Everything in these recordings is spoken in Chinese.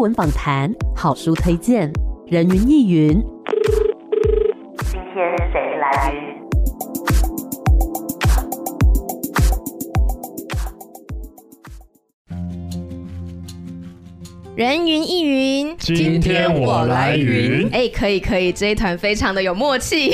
文访谈、好书推荐、人云亦云。今天谁来？人云亦云，今天我来云。哎，可以可以，这一团非常的有默契。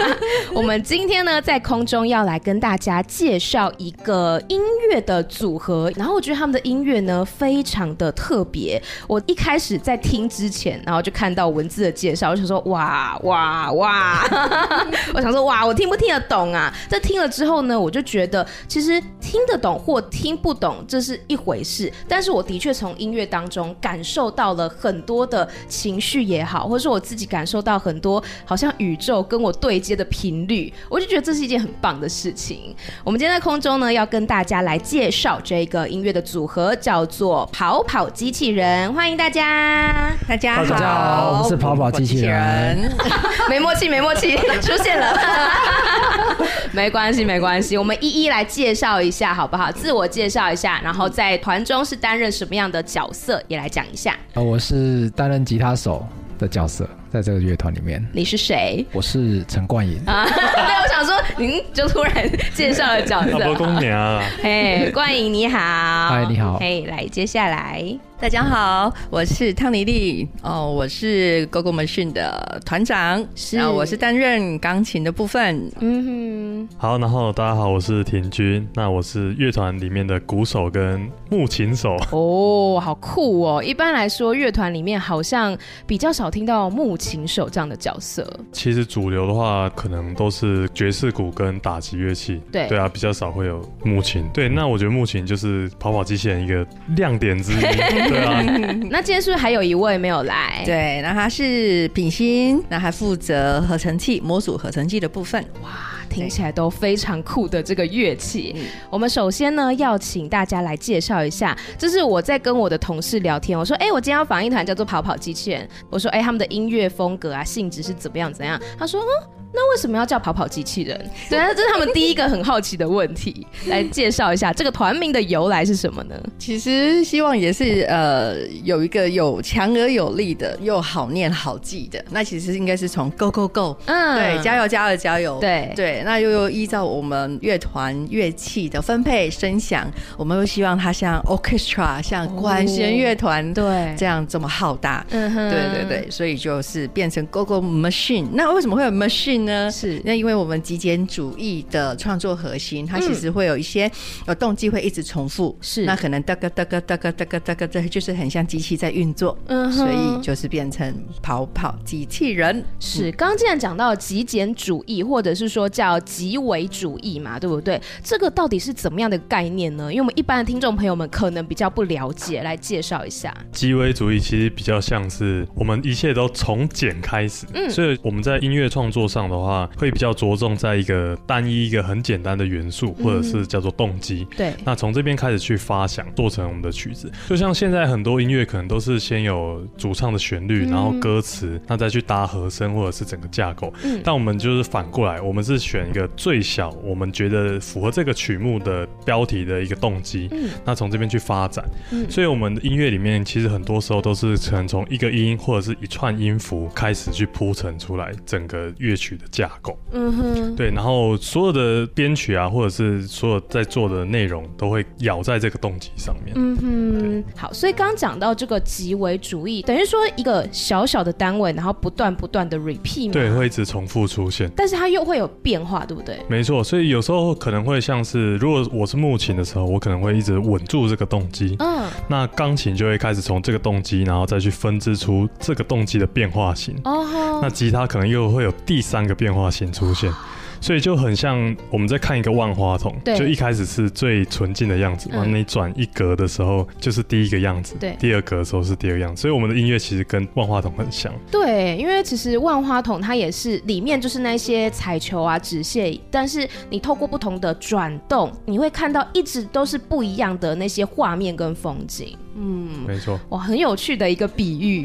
我们今天呢，在空中要来跟大家介绍一个音乐的组合，然后我觉得他们的音乐呢，非常的特别。我一开始在听之前，然后就看到文字的介绍，我就说哇哇哇，我想说哇，我听不听得懂啊？这听了之后呢，我就觉得其实听得懂或听不懂这是一回事，但是我的确从音乐当中。感受到了很多的情绪也好，或者说我自己感受到很多好像宇宙跟我对接的频率，我就觉得这是一件很棒的事情。我们今天在空中呢，要跟大家来介绍这个音乐的组合，叫做跑跑机器人。欢迎大家，大家好，大家好，我们是跑跑机器人。没默契，没默契，出现了。没关系，没关系，我们一一来介绍一下好不好？自我介绍一下，然后在团中是担任什么样的角色，也来讲一下。呃，我是担任吉他手的角色。在这个乐团里面，你是谁？我是陈冠颖 说，您就突然介绍了角色。老公啊。嘿，冠颖你好。嗨，你好。嘿，来，接下来，大家好，我是汤尼莉。哦，我是 Go Go Machine 的团长，是，然后我是担任钢琴的部分。嗯哼。好，然后大家好，我是田君。那我是乐团里面的鼓手跟木琴手。哦，好酷哦！一般来说，乐团里面好像比较少听到木琴。琴手这样的角色，其实主流的话，可能都是爵士鼓跟打击乐器。对对啊，比较少会有木琴。对，那我觉得木琴就是跑跑机器人一个亮点之一。对啊。那今天是不是还有一位没有来？对，那他是品心，那还负责合成器模组合成器的部分。哇。听起来都非常酷的这个乐器，嗯、我们首先呢要请大家来介绍一下。这是我在跟我的同事聊天，我说：“哎、欸，我今天要访一团叫做跑跑机器人。”我说：“哎、欸，他们的音乐风格啊，性质是怎么样怎样？”他说：“嗯。”那为什么要叫跑跑机器人？对啊，这是他们第一个很好奇的问题。来介绍一下这个团名的由来是什么呢？其实希望也是呃有一个有强而有力的又好念好记的。那其实应该是从 Go Go Go，嗯，对，加油加油加油，对对。那又又依照我们乐团乐器的分配声响，我们又希望它像 orchestra，像管弦乐团，对，这样这么浩大。嗯哼，对对对，所以就是变成 Go Go Machine。那为什么会有 Machine？呢是那因为我们极简主义的创作核心，它其实会有一些呃动机会一直重复，是那可能哒个哒个哒个哒个哒个，这就是很像机器在运作，嗯，所以就是变成跑跑机器人。是刚刚既然讲到极简主义，或者是说叫极为主义嘛，对不对？这个到底是怎么样的概念呢？因为我们一般的听众朋友们可能比较不了解，来介绍一下。极为主义其实比较像是我们一切都从简开始，嗯，所以我们在音乐创作上的。话会比较着重在一个单一一个很简单的元素，或者是叫做动机。对，那从这边开始去发想，做成我们的曲子。就像现在很多音乐可能都是先有主唱的旋律，然后歌词，那再去搭和声或者是整个架构。嗯，但我们就是反过来，我们是选一个最小，我们觉得符合这个曲目的标题的一个动机。嗯，那从这边去发展。嗯，所以我们的音乐里面其实很多时候都是可能从一个音或者是一串音符开始去铺陈出来整个乐曲的架构，嗯哼，对，然后所有的编曲啊，或者是所有在做的内容，都会咬在这个动机上面，嗯哼，好，所以刚刚讲到这个极为主义，等于说一个小小的单位，然后不断不断的 repeat，对，会一直重复出现，但是它又会有变化，对不对？没错，所以有时候可能会像是，如果我是木琴的时候，我可能会一直稳住这个动机，嗯，那钢琴就会开始从这个动机，然后再去分支出这个动机的变化型，哦，那吉他可能又会有第三个。变化型出现，所以就很像我们在看一个万花筒，对，就一开始是最纯净的样子，完了你转一格的时候就是第一个样子，对，第二格的时候是第二个样子，所以我们的音乐其实跟万花筒很像。对，因为其实万花筒它也是里面就是那些彩球啊、纸屑，但是你透过不同的转动，你会看到一直都是不一样的那些画面跟风景。嗯，没错，哇，很有趣的一个比喻。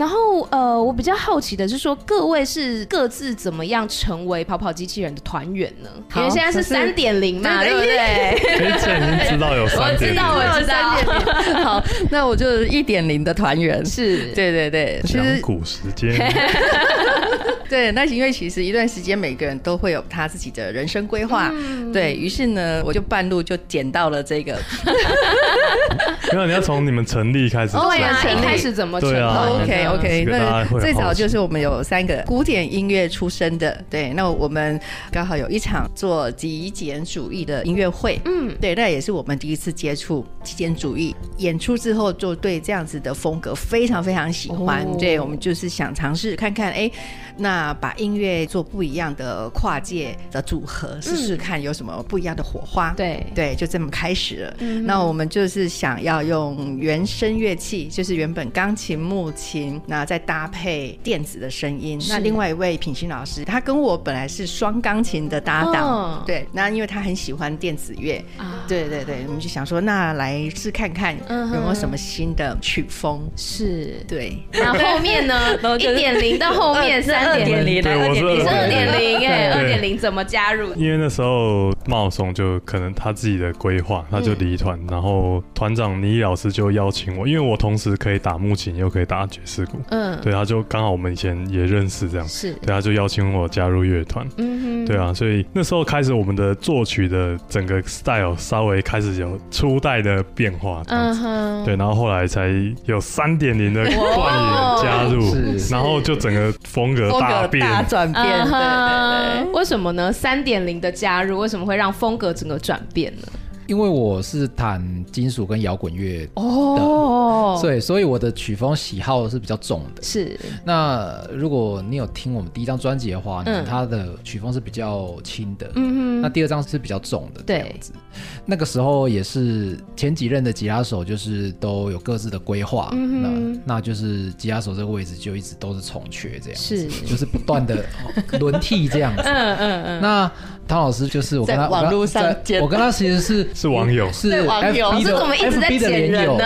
然后呃，我比较好奇的是说，各位是各自怎么样成为跑跑机器人的团员呢？因为现在是三点零嘛，对不对？以前已经知道有三点零，我知道，我知道。好，那我就一点零的团员，是对对对，其实古时间。对，那因为其实一段时间每个人都会有他自己的人生规划，嗯、对，于是呢，我就半路就捡到了这个。没有，你要从你们成立开始。哦呀，一开始怎么成立？对啊，OK OK，那最早就是我们有三个古典音乐出身的，对，那我们刚好有一场做极简主义的音乐会，嗯，对，那也是我们第一次接触极简主义。演出之后就对这样子的风格非常非常喜欢，哦、对，我们就是想尝试看看，哎。那把音乐做不一样的跨界的组合，试试看有什么不一样的火花。对对，就这么开始了。嗯、那我们就是想要用原声乐器，就是原本钢琴、木琴，那再搭配电子的声音。那另外一位品心老师，他跟我本来是双钢琴的搭档。哦、对，那因为他很喜欢电子乐。啊、对对对，我们就想说，那来试看看有没有什么新的曲风。是，对。那后面呢？一点零到后面 三。二点零，对，我是二点零，哎，二点零怎么加入？因为那时候茂松就可能他自己的规划，他就离团，然后团长倪老师就邀请我，因为我同时可以打木琴，又可以打爵士鼓，嗯，对，他就刚好我们以前也认识，这样。是，对，他就邀请我加入乐团，嗯哼，对啊，所以那时候开始我们的作曲的整个 style 稍微开始有初代的变化，嗯哼，对，然后后来才有三点零的冠演加入，然后就整个风格。大变，大转变，对对对。为什么呢？三点零的加入，为什么会让风格整个转变呢？因为我是弹金属跟摇滚乐的哦，对，所以我的曲风喜好是比较重的。是，那如果你有听我们第一张专辑的话，嗯，它的曲风是比较轻的，嗯哼，那第二张是比较重的，这样子。那个时候也是前几任的吉他手就是都有各自的规划，嗯那那就是吉他手这个位置就一直都是重缺这样子，是，就是不断的轮替这样子，嗯嗯嗯，那。汤老师就是我跟他网络上我跟他其实是是网友，是 FB 的 FB 的连友，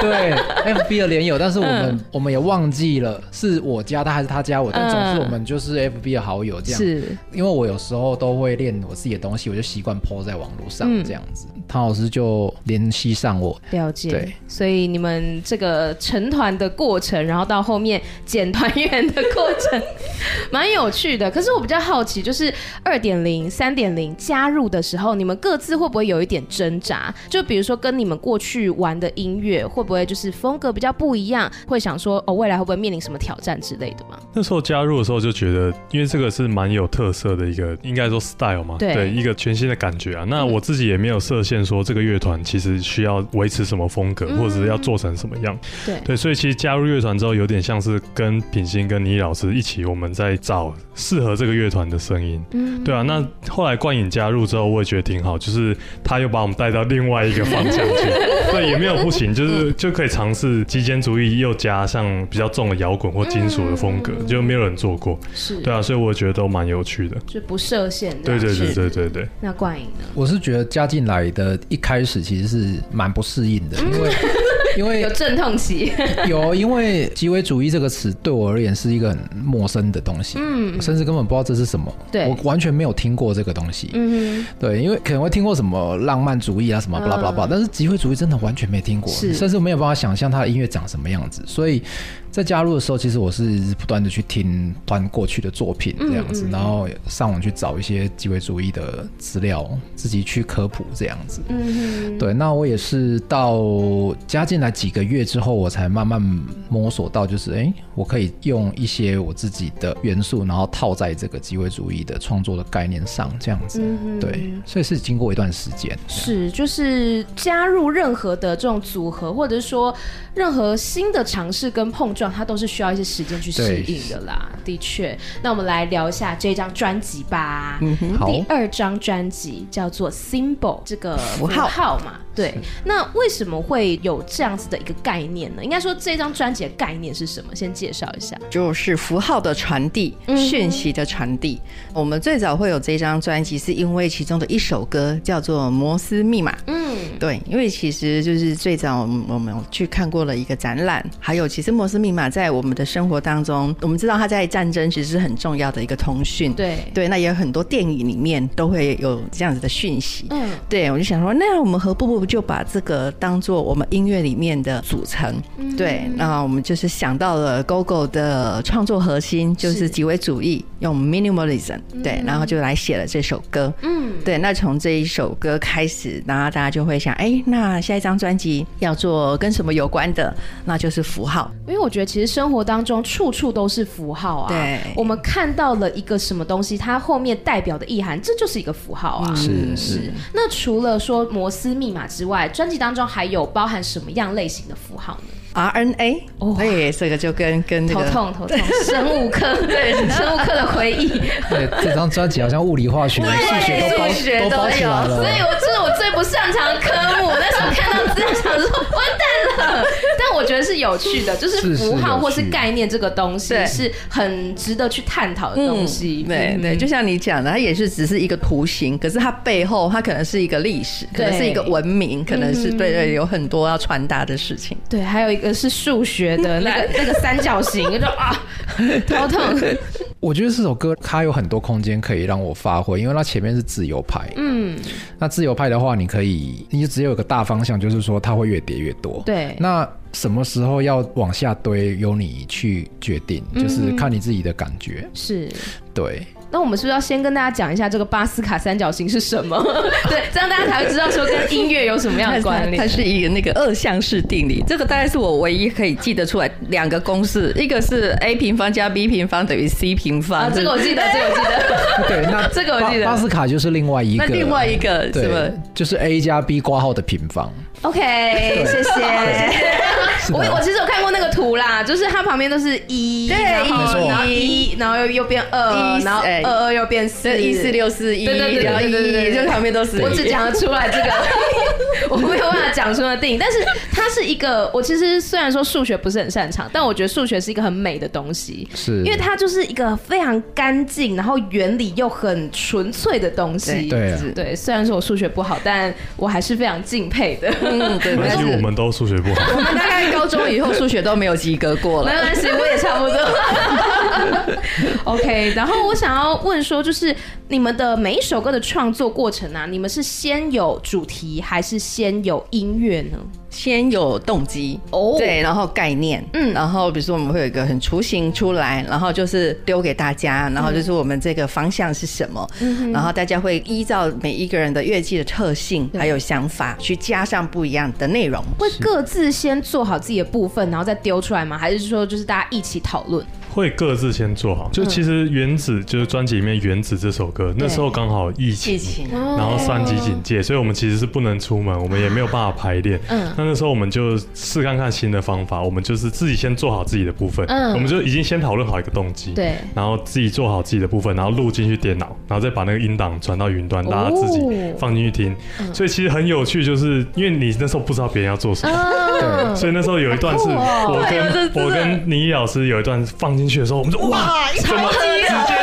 对 FB 的连友，但是我们我们也忘记了是我加他还是他加我，但总之我们就是 FB 的好友这样。是，因为我有时候都会练我自己的东西，我就习惯 po 在网络上这样子。汤老师就联系上我，了解。对，所以你们这个成团的过程，然后到后面减团员的过程，蛮有趣的。可是我比较好奇，就是二点零三。三点零加入的时候，你们各自会不会有一点挣扎？就比如说跟你们过去玩的音乐，会不会就是风格比较不一样？会想说哦，未来会不会面临什么挑战之类的吗？那时候加入的时候就觉得，因为这个是蛮有特色的一个，应该说 style 嘛，对，对，一个全新的感觉啊。那我自己也没有设限，说这个乐团其实需要维持什么风格，或者是要做成什么样。嗯、对对，所以其实加入乐团之后，有点像是跟品心跟倪老师一起，我们在找适合这个乐团的声音。嗯，对啊，那。后来冠颖加入之后，我也觉得挺好，就是他又把我们带到另外一个方向去，对，也没有不行，就是就可以尝试极简主义，又加上比较重的摇滚或金属的风格，就没有人做过，是对啊，所以我觉得都蛮有趣的，就不设限。对对对对对对。那冠颖呢？我是觉得加进来的一开始其实是蛮不适应的，因为。因为 有阵痛期，有，因为极为主义这个词对我而言是一个很陌生的东西，嗯，甚至根本不知道这是什么，对，我完全没有听过这个东西，嗯，对，因为可能会听过什么浪漫主义啊什么巴拉巴拉巴拉，但是极为主义真的完全没听过，是，甚至没有办法想象他的音乐长什么样子，所以。在加入的时候，其实我是不断的去听团过去的作品这样子，嗯嗯、然后上网去找一些极简主义的资料，自己去科普这样子。嗯哼，对。那我也是到加进来几个月之后，我才慢慢摸索到，就是哎、欸，我可以用一些我自己的元素，然后套在这个极简主义的创作的概念上，这样子。对，所以是经过一段时间。是，就是加入任何的这种组合，或者是说任何新的尝试跟碰撞。它都是需要一些时间去适应的啦，的确。那我们来聊一下这张专辑吧。嗯哼，第二张专辑叫做 Symbol，这个符号嘛。对，那为什么会有这样子的一个概念呢？应该说这张专辑的概念是什么？先介绍一下，就是符号的传递，讯息的传递。嗯、我们最早会有这张专辑，是因为其中的一首歌叫做《摩斯密码》。嗯，对，因为其实就是最早我们我们去看过了一个展览，还有其实摩斯密码在我们的生活当中，我们知道它在战争其实是很重要的一个通讯。对对，那也有很多电影里面都会有这样子的讯息。嗯，对，我就想说，那我们何不不就把这个当做我们音乐里面的组成？嗯、对，那我们就是想到了 GoGo 的创作核心就是极简主义，用 minimalism，对，然后就来写了这首歌。嗯，对，那从这一首歌开始，然后大家就会想，哎，那下一张专辑要做跟什么有关的？那就是符号，因为我觉得其实生活当中处处都是符号啊。对，我们看到了一个什么东西，它后面代表的意涵，这就是一个符号啊。是是。那除了说摩斯密码之外，专辑当中还有包含什么样类型的符号呢？RNA 哦，哎，这个就跟跟那个头痛头痛，生物课 对生物课的回忆。对，这张专辑好像物理化学、数学都包都包起来了。所以，我这是我最不擅长的科目。那时候看到资料，想说完蛋了。但我觉得是有趣的，就是符号或是概念这个东西是很值得去探讨的东西。对对，就像你讲的，它也是只是一个图形，可是它背后它可能是一个历史，可能是一个文明，可能是对对，有很多要传达的事情。对，还有一个。是数学的那个 那个三角形，就啊，头痛。我觉得这首歌它有很多空间可以让我发挥，因为它前面是自由派。嗯，那自由派的话，你可以，你就只有一个大方向，就是说它会越叠越多。对。那什么时候要往下堆，由你去决定，就是看你自己的感觉。是。对。那我们是不是要先跟大家讲一下这个巴斯卡三角形是什么？对，这样大家才会知道说跟音乐有什么样的关联。它是一个那个二项式定理，这个大概是我唯一可以记得出来两个公式，一个是 a 平方加 b 平方等于 c 平方。啊，这个我记得，这个我记得。对，那 这个我记得。巴斯卡就是另外一个，那另外一个什么？就是 a 加 b 括号的平方。OK，谢谢。我我其实有看过那个图啦，就是它旁边都是一，对，然后一，然后又又变二，然后二二又变四，一四六四一，对对对对对，就旁边都是。我只讲得出来这个，我没有办法讲出那电影。但是它是一个，我其实虽然说数学不是很擅长，但我觉得数学是一个很美的东西，是因为它就是一个非常干净，然后原理又很纯粹的东西。对对，虽然说我数学不好，但我还是非常敬佩的。嗯，对，但是我们都数学不好。我们大概高中以后数学都没有及格过了。没关系，我也差不多。OK，然后我想要问说，就是你们的每一首歌的创作过程啊，你们是先有主题还是先有音乐呢？先有动机哦，oh, 对，然后概念，嗯，然后比如说我们会有一个很雏形出来，然后就是丢给大家，然后就是我们这个方向是什么，嗯，然后大家会依照每一个人的乐器的特性还有想法去加上不一样的内容，会各自先做好自己的部分，然后再丢出来吗？还是说就是大家一起讨论？会各自先做好，就其实《原子》就是专辑里面《原子》这首歌，那时候刚好疫情，然后三级警戒，所以我们其实是不能出门，我们也没有办法排练。嗯，那那时候我们就试看看新的方法，我们就是自己先做好自己的部分，嗯，我们就已经先讨论好一个动机，对，然后自己做好自己的部分，然后录进去电脑，然后再把那个音档传到云端，大家自己放进去听。所以其实很有趣，就是因为你那时候不知道别人要做什么，对，所以那时候有一段是我跟我跟倪老师有一段放进。去的时候，我们就哇，超级直接超合，对，你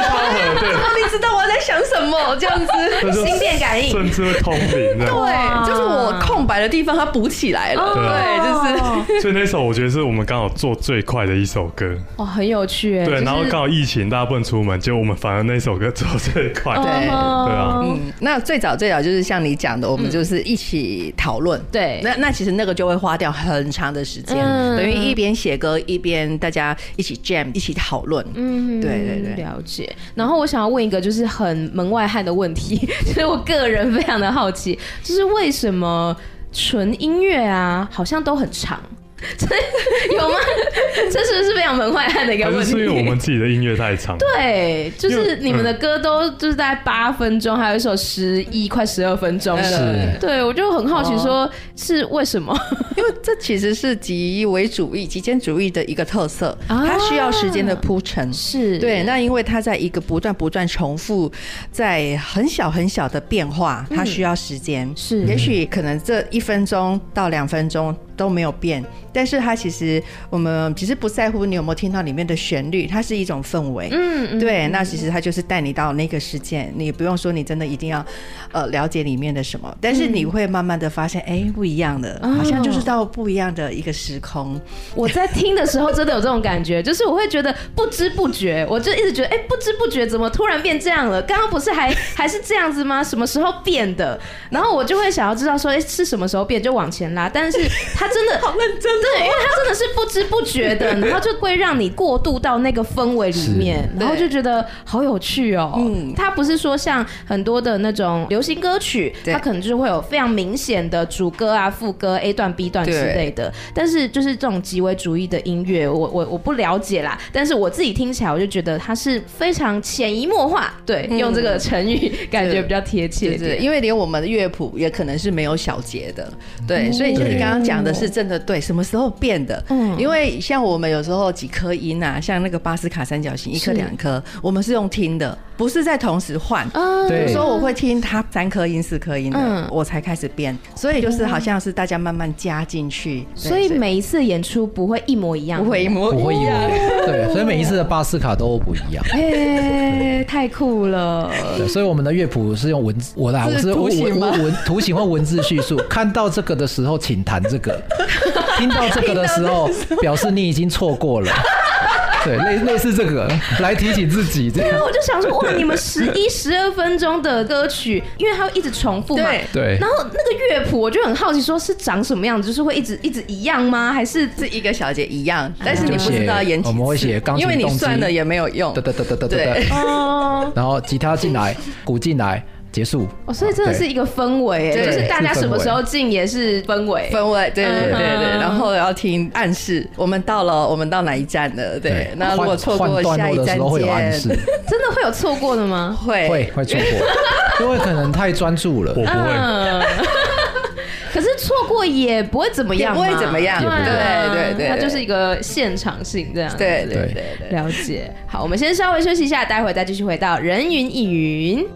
知道我在想什么？这样子，心电感应，甚至会通灵，对，就是我空白的地方，它补起来了，对，就是。所以那首我觉得是我们刚好做最快的一首歌，哇，很有趣，哎，对，然后刚好疫情，大家不能出门，结果我们反而那首歌做最快，对，对啊，嗯，那最早最早就是像你讲的，我们就是一起讨论，对，那那其实那个就会花掉很长的时间，等于一边写歌一边大家一起 jam 一起。讨论，嗯，对对对，了解。然后我想要问一个就是很门外汉的问题，就是我个人非常的好奇，就是为什么纯音乐啊，好像都很长？有吗？这是不是非常门外汉的一个问题？是因为我们自己的音乐太长。对，就是你们的歌都就是大概八分钟，还有一首十一快十二分钟的。是。对，我就很好奇，说是为什么？因为这其实是极简主义、极简主义的一个特色，它需要时间的铺陈。是对。那因为它在一个不断不断重复，在很小很小的变化，它需要时间。是。也许可能这一分钟到两分钟。都没有变，但是它其实我们其实不在乎你有没有听到里面的旋律，它是一种氛围。嗯，嗯对，那其实它就是带你到那个世界，你不用说你真的一定要呃了解里面的什么，但是你会慢慢的发现，哎，不一样的，好像就是到不一样的一个时空。我在听的时候真的有这种感觉，就是我会觉得不知不觉，我就一直觉得，哎，不知不觉怎么突然变这样了？刚刚不是还 还是这样子吗？什么时候变的？然后我就会想要知道说，哎，是什么时候变？就往前拉，但是。他真的 好认真，对，因为他真的是不知不觉的，然后就会让你过渡到那个氛围里面，然后就觉得好有趣哦。嗯，他不是说像很多的那种流行歌曲，它可能就是会有非常明显的主歌啊、副歌、A 段、B 段之类的。但是就是这种极为主义的音乐，我我我不了解啦。但是我自己听起来，我就觉得它是非常潜移默化。对，用这个成语感觉比较贴切。对，因为连我们的乐谱也可能是没有小节的。对，所以就是你刚刚讲的。是真的对，什么时候变的？嗯，因为像我们有时候几颗音啊，像那个巴斯卡三角形，一颗两颗，我们是用听的，不是在同时换。嗯，比如说我会听它三颗音、四颗音的，我才开始变。所以就是好像是大家慢慢加进去，所以每一次演出不会一模一样，不会一模一样，不会一模一样。对，所以每一次的巴斯卡都不一样。哎，太酷了！对，所以我们的乐谱是用文字，我的我是图形文图形或文字叙述。看到这个的时候，请弹这个。听到这个的 时候，表示你已经错过了。对，类类似这个来提醒自己这样。对啊，我就想说，哇，你们十一、十二分钟的歌曲，因为它会一直重复嘛。对。然后那个乐谱，我就很好奇，说是长什么样子，就是会一直一直一样吗？还是这一个小节一样？但是你不知道演几次。我们会写钢琴动机，因为你算了也没有用。对对对对对对。哦。然后吉他进来，鼓进来。结束。哦，所以真的是一个氛围，就是大家什么时候进也是氛围，氛围，对对对对，然后要听暗示，我们到了，我们到哪一站了？对，那如果错过下一站见，真的会有错过的吗？会。会会错过，因为可能太专注了，我不会。可是错过也不会怎么样，不会怎么样，对对对，它就是一个现场性这样，对对对对，了解。好，我们先稍微休息一下，待会再继续回到人云亦云。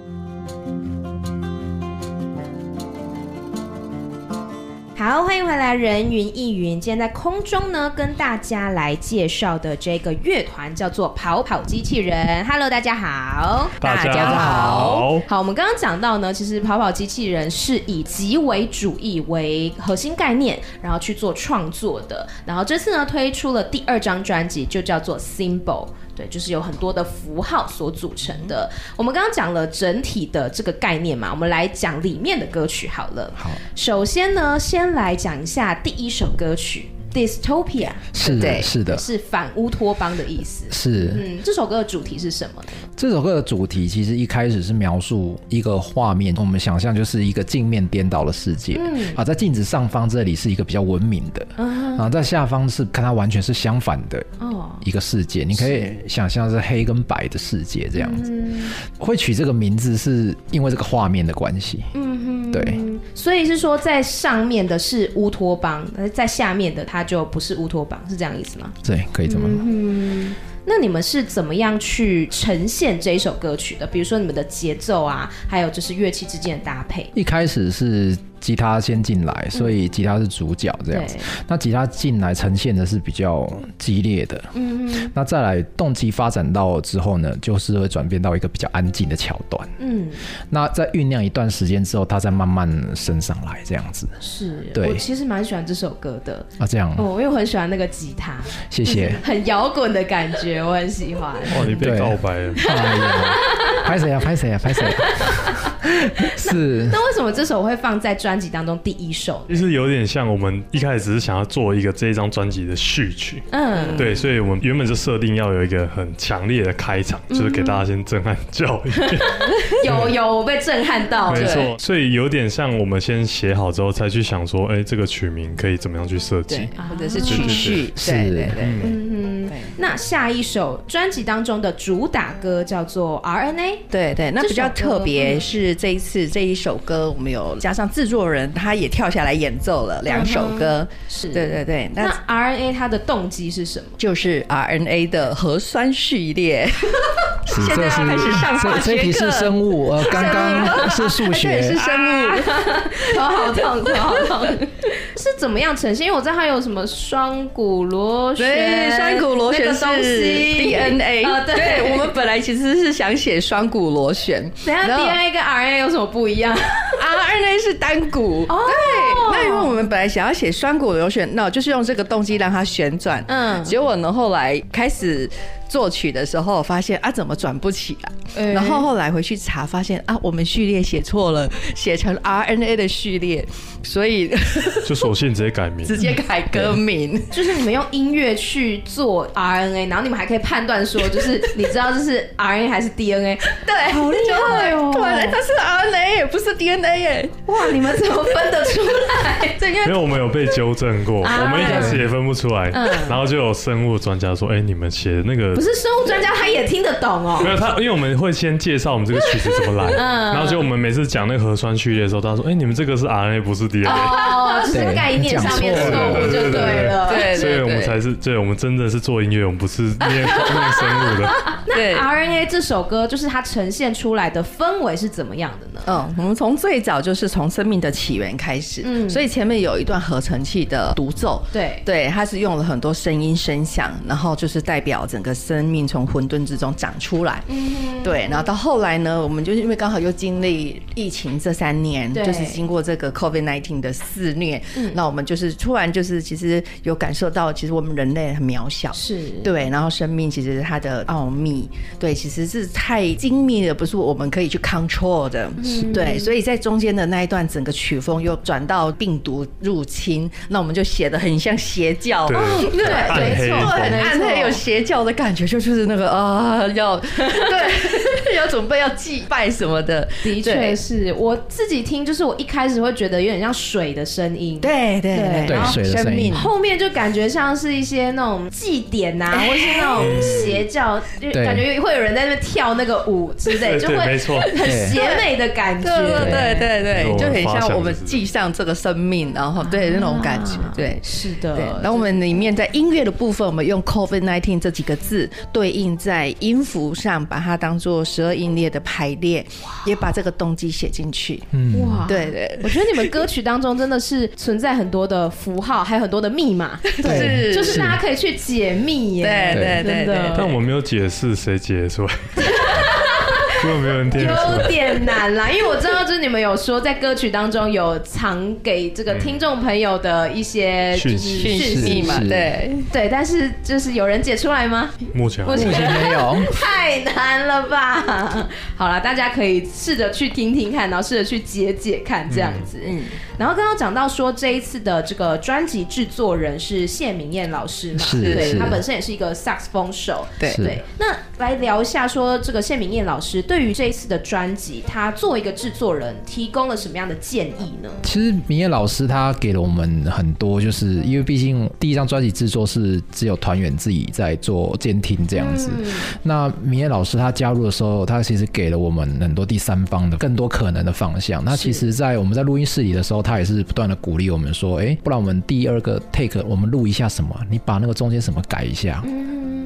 好，欢迎回来，人云亦云。今天在空中呢，跟大家来介绍的这个乐团叫做跑跑机器人。Hello，大家好，大家好。好，我们刚刚讲到呢，其实跑跑机器人是以极为主义为核心概念，然后去做创作的。然后这次呢，推出了第二张专辑，就叫做 Symbol。对，就是有很多的符号所组成的。我们刚刚讲了整体的这个概念嘛，我们来讲里面的歌曲好了。好，首先呢，先来讲一下第一首歌曲。Dystopia 是的，是的，是反乌托邦的意思。是，嗯，这首歌的主题是什么呢？这首歌的主题其实一开始是描述一个画面，我们想象就是一个镜面颠倒的世界。嗯，啊，在镜子上方这里是一个比较文明的，嗯，啊，在下方是看它完全是相反的哦，一个世界。你可以想象是黑跟白的世界这样子。会取这个名字是因为这个画面的关系。嗯哼，对。所以是说，在上面的是乌托邦，在下面的它就不是乌托邦，是这样意思吗？对，可以这么说。嗯，那你们是怎么样去呈现这一首歌曲的？比如说你们的节奏啊，还有就是乐器之间的搭配。一开始是。吉他先进来，所以吉他是主角这样子。嗯、那吉他进来呈现的是比较激烈的，嗯哼。那再来动机发展到之后呢，就是会转变到一个比较安静的桥段，嗯。那在酝酿一段时间之后，它再慢慢升上来这样子。是，对。我其实蛮喜欢这首歌的啊，这样。哦，因为我很喜欢那个吉他，谢谢。很摇滚的感觉，我很喜欢。哇，你被告白了。拍谁呀？拍谁呀？拍谁？是。那为什么这首会放在专辑当中第一首？就是有点像我们一开始只是想要做一个这一张专辑的序曲。嗯，对，所以我们原本就设定要有一个很强烈的开场，嗯、就是给大家先震撼教育。有有，我被震撼到。没错，所以有点像我们先写好之后，才去想说，哎、欸，这个曲名可以怎么样去设计，或者是曲序。是，对对对。嗯那下一首专辑当中的主打歌叫做 RNA。对对，那比较特别是这一次这一首歌，我们有加上制作人，他也跳下来演奏了两首歌。是，对对对。那 RNA 它的动机是什么？就是 RNA 的核酸序列。现在开始上化学课。这题是生物，呃，刚刚 是数学，是生物。头好痛，头好痛。是怎么样呈现？因为我知道它有什么双股螺旋，对，双股螺旋是 DNA。啊，对，我们本来其实是想写双股螺旋。等下 DNA 跟 RNA 有什么不一样？RNA 是单股。哦。对。那因为我们本来想要写双股螺旋，那就是用这个动机让它旋转。嗯。结果呢，后来开始。作曲的时候发现啊，怎么转不起来？欸、然后后来回去查，发现啊，我们序列写错了，写成 RNA 的序列，所以就索性直接改名，直接改歌名。就是你们用音乐去做 RNA，然后你们还可以判断说，就是你知道这是 RNA 还是 DNA？对，好厉害哦！对，它是 RNA，不是 DNA 耶！哇，你们怎么分得出来？因为因为我们有被纠正过，啊、我们一开始也分不出来，嗯、然后就有生物专家说：“哎、欸，你们写的那个。”不是生物专家，他也听得懂哦。没有他，因为我们会先介绍我们这个曲子怎么来，然后就我们每次讲那个核酸序列的时候，他说：“哎，你们这个是 RNA，不是 DNA。”哦，就是概念上面错误就对了。对，所以我们才是，对，我们真的是做音乐，我们不是念念生物的。那 RNA 这首歌，就是它呈现出来的氛围是怎么样的呢？嗯，我们从最早就是从生命的起源开始，嗯，所以前面有一段合成器的独奏，对对，它是用了很多声音声响，然后就是代表整个生命。从混沌之中长出来，嗯，对，然后到后来呢，我们就是因为刚好又经历疫情这三年，对。就是经过这个 COVID nineteen 的肆虐，嗯，那我们就是突然就是其实有感受到，其实我们人类很渺小，是。对，然后生命其实它的奥秘，对，其实是太精密的，不是我们可以去 control 的，是对，所以在中间的那一段，整个曲风又转到病毒入侵，那我们就写的很像邪教，对，对，没错，很暗黑，有邪教的感觉，就是。是那个啊，要 对，要准备要祭拜什么的，的确是我自己听，就是我一开始会觉得有点像水的声音，对对对，然后生命。后面就感觉像是一些那种祭典呐，或是那种邪教，就感觉会有人在那边跳那个舞之类，就会没错，很邪魅的感觉，对对对，就很像我们祭上这个生命，然后对那种感觉，对，是的。然后我们里面在音乐的部分，我们用 COVID nineteen 这几个字对。对应在音符上，把它当做十二音列的排列，也把这个动机写进去。哇，对对，我觉得你们歌曲当中真的是存在很多的符号，还有很多的密码，对，就是大家可以去解密耶。对对对，但我没有解释，谁解出来？根本没有人听，有点难啦，因为我知道，就是你们有说在歌曲当中有藏给这个听众朋友的一些讯息嘛，对对，但是就是有人解出来吗？目前目前没有，太难了吧？好了，大家可以试着去听听看，然后试着去解解看这样子。嗯，然后刚刚讲到说这一次的这个专辑制作人是谢明燕老师嘛，是，对，他本身也是一个萨克斯风手，对对。那来聊一下说这个谢明燕老师。对于这一次的专辑，他作为一个制作人，提供了什么样的建议呢？其实明燕老师他给了我们很多，就是因为毕竟第一张专辑制作是只有团员自己在做监听这样子。嗯、那明燕老师他加入的时候，他其实给了我们很多第三方的更多可能的方向。那其实，在我们在录音室里的时候，他也是不断的鼓励我们说：“哎，不然我们第二个 take 我们录一下什么？你把那个中间什么改一下。”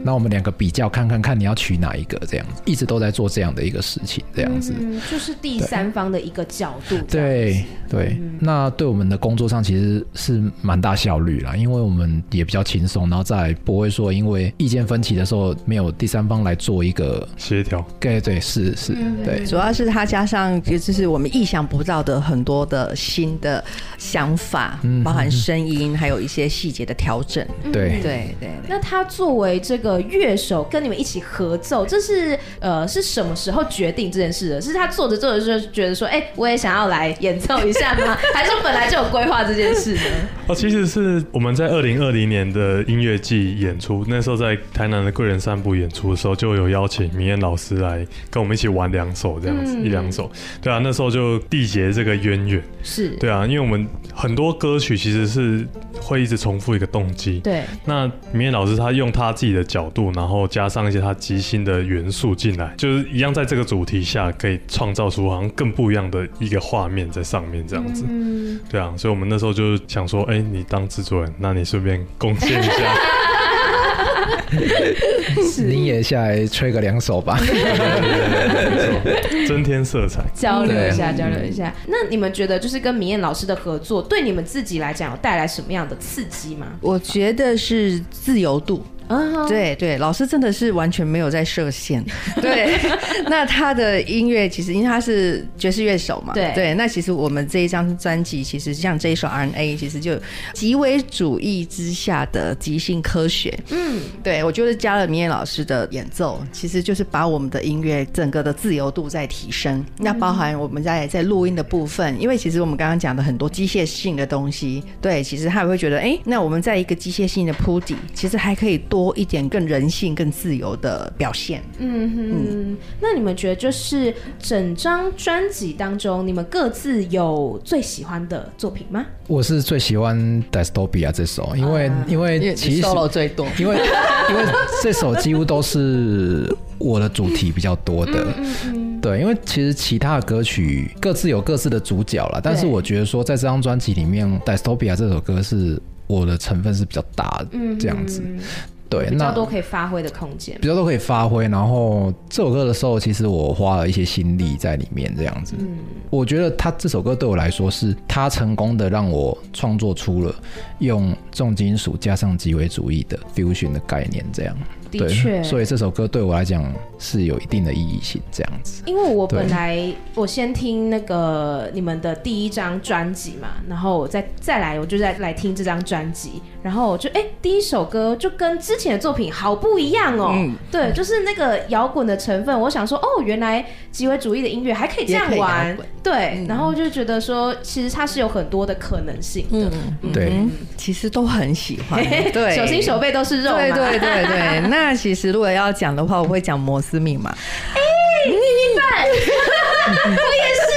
那我们两个比较看看看你要取哪一个这样子，一直都在做这样的一个事情，这样子，嗯，就是第三方的一个角度，对对。那对我们的工作上其实是蛮大效率啦，因为我们也比较轻松，然后再不会说因为意见分歧的时候没有第三方来做一个协调，对对是是，对，主要是他加上就是我们意想不到的很多的新的想法，包含声音还有一些细节的调整，对对对。那他作为这个。乐手跟你们一起合奏，这是呃是什么时候决定这件事的？是他做着做着就觉得说，哎、欸，我也想要来演奏一下吗？还是本来就有规划这件事呢？哦，其实是我们在二零二零年的音乐季演出，那时候在台南的贵人散步演出的时候，就有邀请明艳老师来跟我们一起玩两首这样子，嗯、一两首。对啊，那时候就缔结这个渊源。是。对啊，因为我们很多歌曲其实是会一直重复一个动机。对，那明艳老师他用他自己的角度，然后加上一些他即兴的元素进来，就是一样在这个主题下可以创造出好像更不一样的一个画面在上面这样子。嗯，对啊，所以我们那时候就是想说，哎、欸，你当制作人，那你顺便贡献一下。你也下来吹个两首吧，增添色彩，交流一下，交流一下。那你们觉得，就是跟明艳老师的合作，对你们自己来讲，有带来什么样的刺激吗？我觉得是自由度。Uh. 对对，老师真的是完全没有在设限。对，那他的音乐其实因为他是爵士乐手嘛，对对。那其实我们这一张专辑，其实像这一首 RNA，其实就极为主义之下的即兴科学。嗯，对，我觉得加了明艳老师的演奏，其实就是把我们的音乐整个的自由度在提升。嗯、那包含我们在在录音的部分，因为其实我们刚刚讲的很多机械性的东西，对，其实他也会觉得，哎，那我们在一个机械性的铺底，其实还可以多。多一点更人性、更自由的表现。嗯哼，嗯，那你们觉得就是整张专辑当中，你们各自有最喜欢的作品吗？我是最喜欢《Dystopia》这首，因为、啊、因为其实 solo 最多，因为因为这首几乎都是我的主题比较多的。嗯嗯嗯对，因为其实其他的歌曲各自有各自的主角了，但是我觉得说在这张专辑里面，《Dystopia》这首歌是我的成分是比较大的，嗯，这样子。对，比较多可以发挥的空间，比较多可以发挥。然后这首歌的时候，其实我花了一些心力在里面，这样子。嗯，我觉得他这首歌对我来说，是他成功的让我创作出了用重金属加上极为主义的 fusion 的概念，这样。的确，所以这首歌对我来讲是有一定的意义性，这样子。因为我本来我先听那个你们的第一张专辑嘛，然后我再再来，我就再来听这张专辑，然后我就哎、欸，第一首歌就跟之前的作品好不一样哦。嗯、对，就是那个摇滚的成分，我想说哦，原来极微主义的音乐还可以这样玩。对，嗯、然后就觉得说，其实它是有很多的可能性的。嗯，对，其实都很喜欢。对，手心手背都是肉。对对对对，那。那其实如果要讲的话，我会讲摩斯密码。哎、欸，你你？我也是。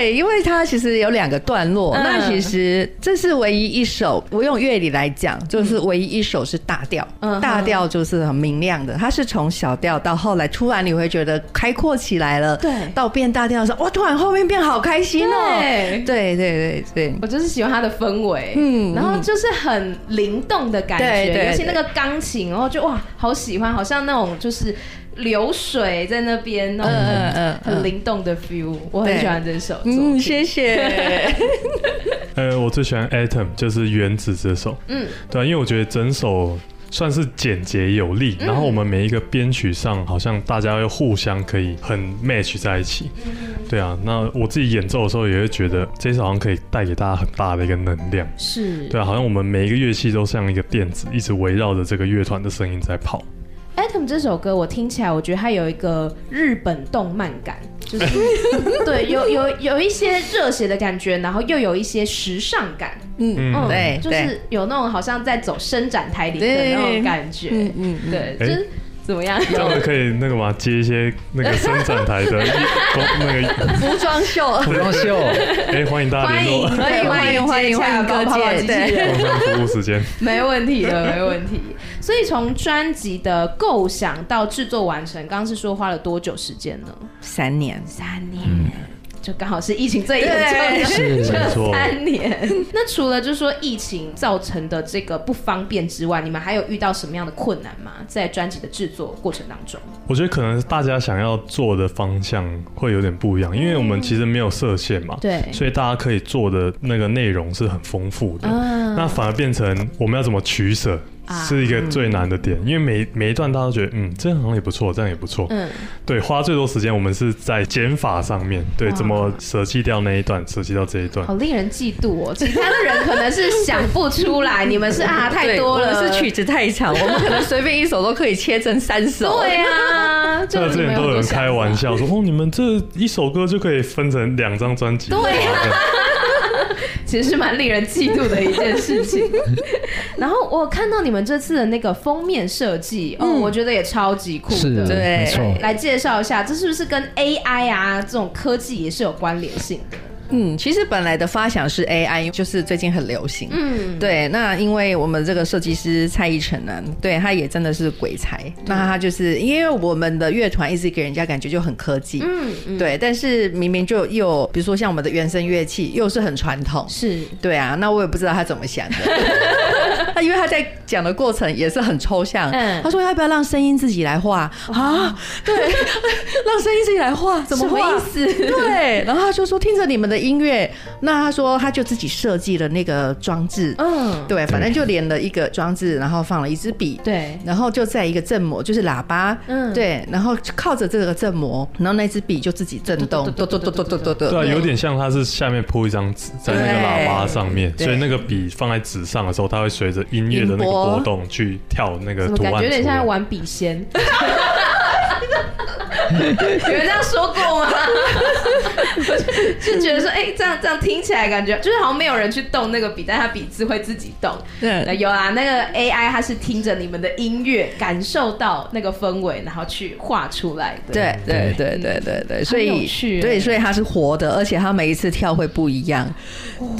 对，因为它其实有两个段落。嗯、那其实这是唯一一首，我用乐理来讲，就是唯一一首是大调。嗯，大调就是很明亮的。它是从小调到后来，突然你会觉得开阔起来了。对，到变大调的时候，哇，突然后面变好开心哦。对，对，对，对，对。我就是喜欢它的氛围。嗯，然后就是很灵动的感觉，尤其那个钢琴，然后就哇，好喜欢，好像那种就是。流水在那边，嗯嗯嗯，很灵动的 feel，我很喜欢这首。嗯，谢谢。呃，我最喜欢 Atom，就是原子这首。嗯，对啊，因为我觉得整首算是简洁有力，然后我们每一个编曲上好像大家又互相可以很 match 在一起。对啊，那我自己演奏的时候也会觉得这首好像可以带给大家很大的一个能量。是，对啊，好像我们每一个乐器都像一个电子，一直围绕着这个乐团的声音在跑。Atom 这首歌我听起来，我觉得它有一个日本动漫感，就是 对，有有有一些热血的感觉，然后又有一些时尚感，嗯嗯，对，就是有那种好像在走伸展台里的那种感觉，嗯嗯，对，就是。怎么样？这样可以那个嘛？接一些那个伸展台的 那个服装秀，服装秀。哎，欢迎大家联络，欢迎欢迎欢迎欢迎欢迎各界，对，工商服务时间，没问题的，没问题。所以从专辑的构想到制作完成，刚刚是说花了多久时间呢？三年，三年。就刚好是疫情最严重的这三年。那除了就是说疫情造成的这个不方便之外，你们还有遇到什么样的困难吗？在专辑的制作过程当中，我觉得可能大家想要做的方向会有点不一样，因为我们其实没有设限嘛，对，所以大家可以做的那个内容是很丰富的，嗯那反而变成我们要怎么取舍？是一个最难的点，因为每每一段大家都觉得，嗯，这样好像也不错，这样也不错，嗯，对，花最多时间我们是在减法上面，对，怎么舍弃掉那一段，舍弃掉这一段，好令人嫉妒哦。其他的人可能是想不出来，你们是啊太多了，是曲子太长，我们可能随便一首都可以切成三首。对啊，这之前都有人开玩笑说，哦，你们这一首歌就可以分成两张专辑。对啊。其实是蛮令人嫉妒的一件事情。然后我看到你们这次的那个封面设计，哦，我觉得也超级酷的。对。来介绍一下，这是不是跟 AI 啊这种科技也是有关联性的？嗯，其实本来的发想是 AI，就是最近很流行。嗯，对。那因为我们这个设计师蔡依晨呢，对，他也真的是鬼才。那他就是因为我们的乐团一直给人家感觉就很科技。嗯，对。但是明明就又比如说像我们的原声乐器又是很传统。是。对啊，那我也不知道他怎么想的。他因为他在讲的过程也是很抽象。嗯。他说要不要让声音自己来画啊？对，让声音自己来画，怎么画？意思？对。然后他就说听着你们的。音乐，那他说他就自己设计了那个装置，嗯，对，反正就连了一个装置，然后放了一支笔，对，然后就在一个振膜，就是喇叭，嗯，对，然后靠着这个振膜，然后那支笔就自己震动，嘟嘟嘟嘟嘟嘟嘟，对，有点像它是下面铺一张纸在那个喇叭上面，所以那个笔放在纸上的时候，它会随着音乐的那个波。动去跳那个图案，感觉有点像玩笔仙。有人这样说过吗？就觉得说，哎、欸，这样这样听起来感觉就是好像没有人去动那个笔，但它笔字会自己动。对，有啊，那个 AI 它是听着你们的音乐，感受到那个氛围，然后去画出来的。对对对对对对，所以对，所以它是活的，而且它每一次跳会不一样。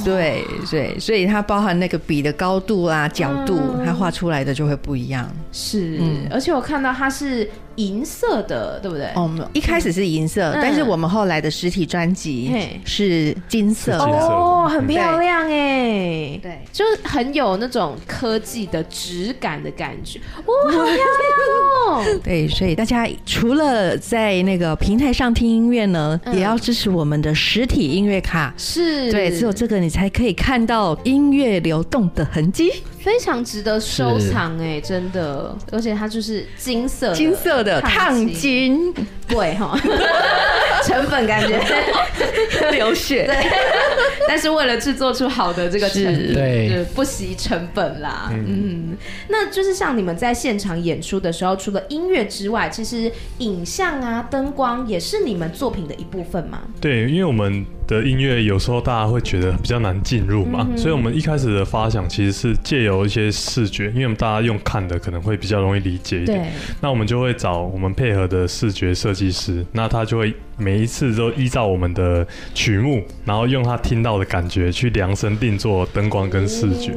对对，所以它包含那个笔的高度啊、角度，它画出来的就会不一样。是，嗯、而且我看到它是。银色的，对不对？哦，没有一开始是银色，但是我们后来的实体专辑是金色哦，很漂亮哎，对，就是很有那种科技的质感的感觉，哇，好漂亮哦！对，所以大家除了在那个平台上听音乐呢，也要支持我们的实体音乐卡，是。对，只有这个你才可以看到音乐流动的痕迹。非常值得收藏哎，真的，而且它就是金色，金色的烫金，贵哈，成本感觉。流血，对，但是为了制作出好的这个成品，对，不惜成本啦，嗯，那就是像你们在现场演出的时候，除了音乐之外，其实影像啊、灯光也是你们作品的一部分嘛？对，因为我们。的音乐有时候大家会觉得比较难进入嘛，嗯、所以我们一开始的发想其实是借由一些视觉，因为我们大家用看的可能会比较容易理解一点，对。那我们就会找我们配合的视觉设计师，那他就会。每一次都依照我们的曲目，然后用他听到的感觉去量身定做灯光跟视觉，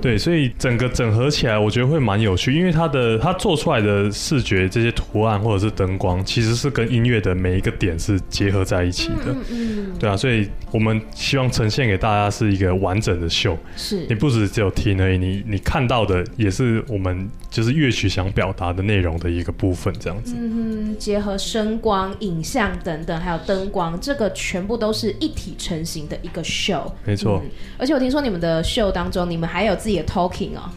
对，所以整个整合起来，我觉得会蛮有趣，因为他的他做出来的视觉这些图案或者是灯光，其实是跟音乐的每一个点是结合在一起的，对啊，所以我们希望呈现给大家是一个完整的秀，是你不只只有听而已，你你看到的也是我们就是乐曲想表达的内容的一个部分，这样子，嗯，结合声光影像的。等等，还有灯光，这个全部都是一体成型的一个秀。没错、嗯，而且我听说你们的秀当中，你们还有自己的 talking 哦。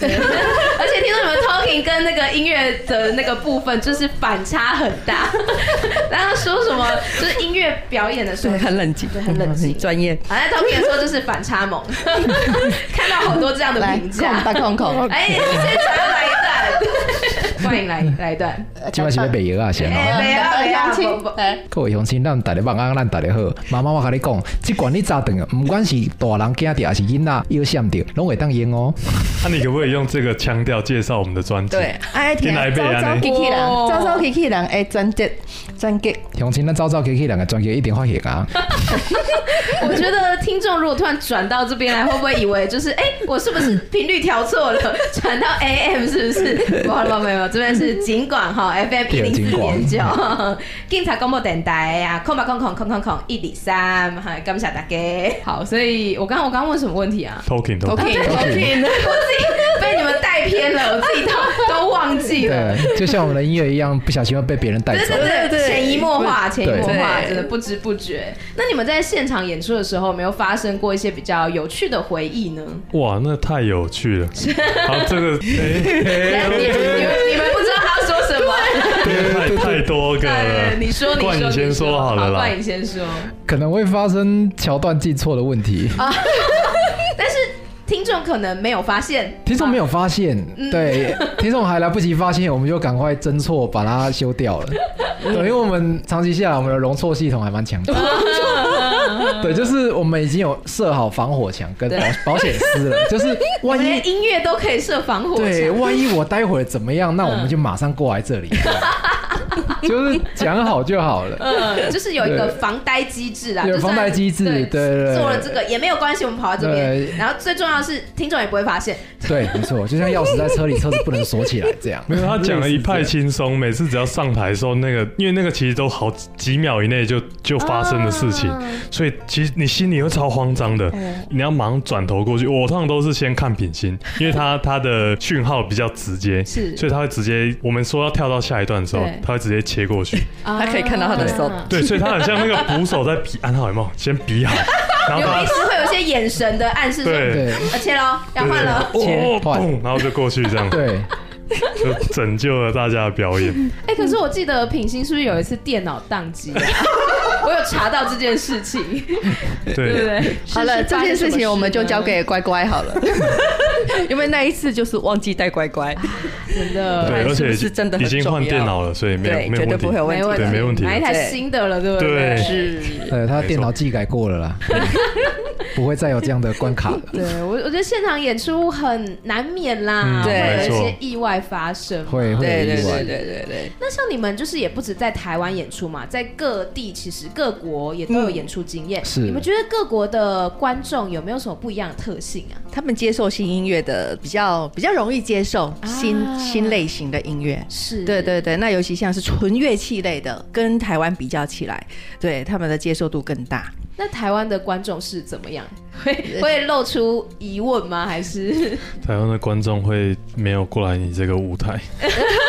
对，而且听说你们 talking 跟那个音乐的那个部分就是反差很大。然后说什么，就是音乐表演的时候很冷静，对，很冷静，专业。好，在 talking 的时候就是反差萌，看到好多这样的评价。大空空，哎，现场要来一段。欢迎来来一段，今晚是要卖药啊，先哦。卖药卖药，各位乡亲，咱大家晚安，咱大家好。妈妈，我跟你讲，这管你咋等啊？不管是大人惊掉还是囡仔要想着，拢会当演哦。那你可不可以用这个腔调介绍我们的专辑？对，哎，听来早早 Kiki 人，早早 Kiki 人，哎，专辑专辑。乡亲，咱早早 Kiki 人的专辑一定发现啊。我觉得听众如果突然转到这边来，会不会以为就是哎，我是不是频率调错了？转到 AM 是不是？不好了，没有。这边是尽管哈，FM 一零四点九，警 察广播电台呀，空吧空空空空空一零三，哈，感谢大家。好，所以我刚我刚刚问什么问题啊？Talking Talking Talking，我自己被你们带偏了，我自己都都忘记了。对，就像我们的音乐一样，不小心会被别人带走。对对对，潜移默化，潜移默化，真的不知不觉。那你们在现场演出的时候，有没有发生过一些比较有趣的回忆呢？哇，那太有趣了。好，这个，你们不知道他要说什么？太太多个了。你说，冠颖先说好了啦。冠颖先说，可能会发生桥段记错的问题 啊。听众可能没有发现，听众没有发现，对，听众还来不及发现，我们就赶快侦错，把它修掉了。对，因为我们长期下来，我们的容错系统还蛮强的。对，就是我们已经有设好防火墙跟保 保险丝了，就是万一音乐都可以设防火墙，对，万一我待会儿怎么样，那我们就马上过来这里。就是讲好就好了。嗯，就是有一个防呆机制啦，有防呆机制，对对，做了这个也没有关系，我们跑到这边，然后最重要的是听众也不会发现。对，没错，就像钥匙在车里，车子不能锁起来这样。没有，他讲了一派轻松，每次只要上台的时候，那个因为那个其实都好几秒以内就就发生的事情，所以其实你心里会超慌张的，你要忙转头过去。我通常都是先看品心，因为他他的讯号比较直接，是，所以他会直接我们说要跳到下一段的时候，他会直接切过去，他可以看到他的手，对，所以他很像那个捕手在比安好有没有？先比好，然后有意思会有一些眼神的暗示，对，切喽，要换了，切换，然后就过去这样，对。就拯救了大家的表演。哎，可是我记得品心是不是有一次电脑宕机？我有查到这件事情。对对对。好了，这件事情我们就交给乖乖好了。因为那一次就是忘记带乖乖，真的。对，而且是真的已经换电脑了，所以没有没有问题，没问题，没问题。买一台新的了，对不对？对，是。呃，他电脑技改过了啦，不会再有这样的关卡了。对我，我觉得现场演出很难免啦，会有一些意外发生，会会对对对对对对。那像你们就是也不止在台湾演出嘛，在各地其实各国也都有演出经验。是，你们觉得各国的观众有没有什么不一样的特性啊？他们接受新音乐的比较比较容易接受新新类型的音乐。是，对对对。那尤其像是纯乐器类的，跟台湾比较起来，对他们的接受度更大。那台湾的观众是怎么样？会会露出疑问吗？还是 台湾的观众会没有过来你这个舞台？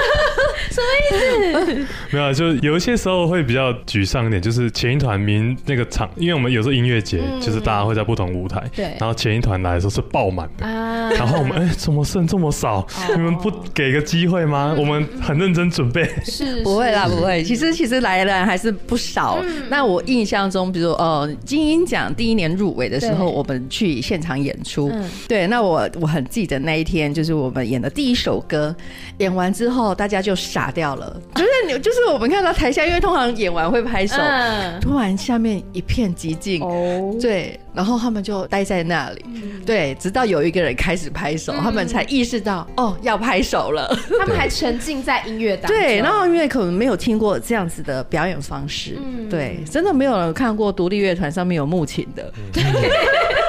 什么意思？没有，就是有一些时候会比较沮丧一点。就是前一团名那个场，因为我们有时候音乐节，就是大家会在不同舞台，对。然后前一团来的时候是爆满的，啊然后我们哎，怎么剩这么少？你们不给个机会吗？我们很认真准备，是不会啦，不会。其实其实来的人还是不少。那我印象中，比如呃，金鹰奖第一年入围的时候，我们去现场演出，对。那我我很记得那一天，就是我们演的第一首歌，演完之后大家就傻。打掉了，就是你，就是我们看到台下，因为通常演完会拍手，嗯、突然下面一片寂静，哦，对，然后他们就待在那里，嗯、对，直到有一个人开始拍手，嗯、他们才意识到哦要拍手了，他们还沉浸在音乐当中，对，然后因为可能没有听过这样子的表演方式，嗯、对，真的没有人看过独立乐团上面有木琴的。嗯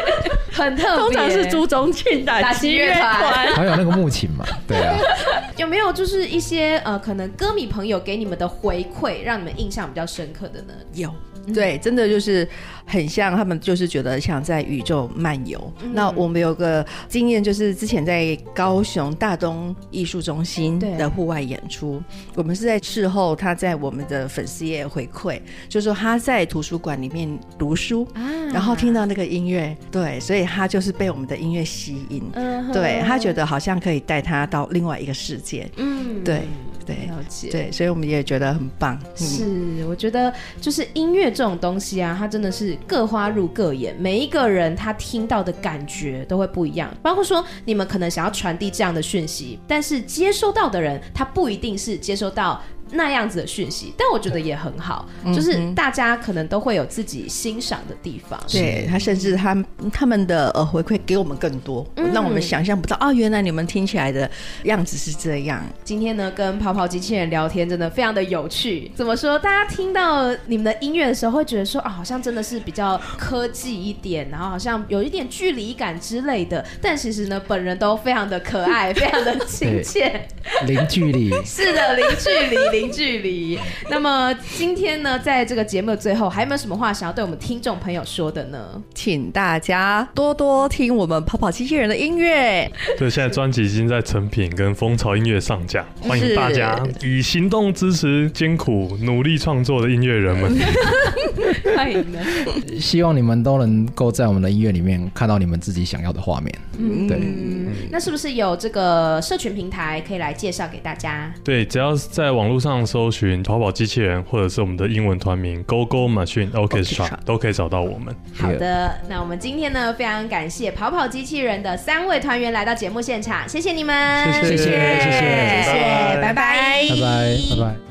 很特别，通常是朱宗庆打击乐团，还有那个木琴嘛，对啊。有没有就是一些呃，可能歌迷朋友给你们的回馈，让你们印象比较深刻的呢？有。对，真的就是很像他们，就是觉得像在宇宙漫游。嗯、那我们有个经验，就是之前在高雄大东艺术中心的户外演出，我们是在事后他在我们的粉丝页回馈，就是说他在图书馆里面读书，啊、然后听到那个音乐，对，所以他就是被我们的音乐吸引，嗯、对他觉得好像可以带他到另外一个世界，嗯，对。对，了解。对，所以我们也觉得很棒。是，我觉得就是音乐这种东西啊，它真的是各花入各眼，每一个人他听到的感觉都会不一样。包括说你们可能想要传递这样的讯息，但是接收到的人他不一定是接收到。那样子的讯息，但我觉得也很好，嗯、就是大家可能都会有自己欣赏的地方。对，他甚至他他们的呃回馈给我们更多，嗯、让我们想象不到啊，原来你们听起来的样子是这样。今天呢，跟跑跑机器人聊天真的非常的有趣。怎么说？大家听到你们的音乐的时候，会觉得说啊，好像真的是比较科技一点，然后好像有一点距离感之类的。但其实呢，本人都非常的可爱，非常的亲切，零距离。是的，零距离。零距离。那么今天呢，在这个节目的最后，还有没有什么话想要对我们听众朋友说的呢？请大家多多听我们跑跑机器人的音乐。对，现在专辑已经在成品跟蜂巢音乐上架，欢迎大家以行动支持艰苦努力创作的音乐人们。欢迎的。希望你们都能够在我们的音乐里面看到你们自己想要的画面。嗯，对。那是不是有这个社群平台可以来介绍给大家？对，只要是在网络上搜寻“跑跑机器人”或者是我们的英文团名 “Go Go Machine Orchestra”，都可以找到我们。好的，那我们今天呢，非常感谢跑跑机器人的三位团员来到节目现场，谢谢你们，谢谢，谢谢，谢谢，谢谢，拜拜，拜拜，拜拜。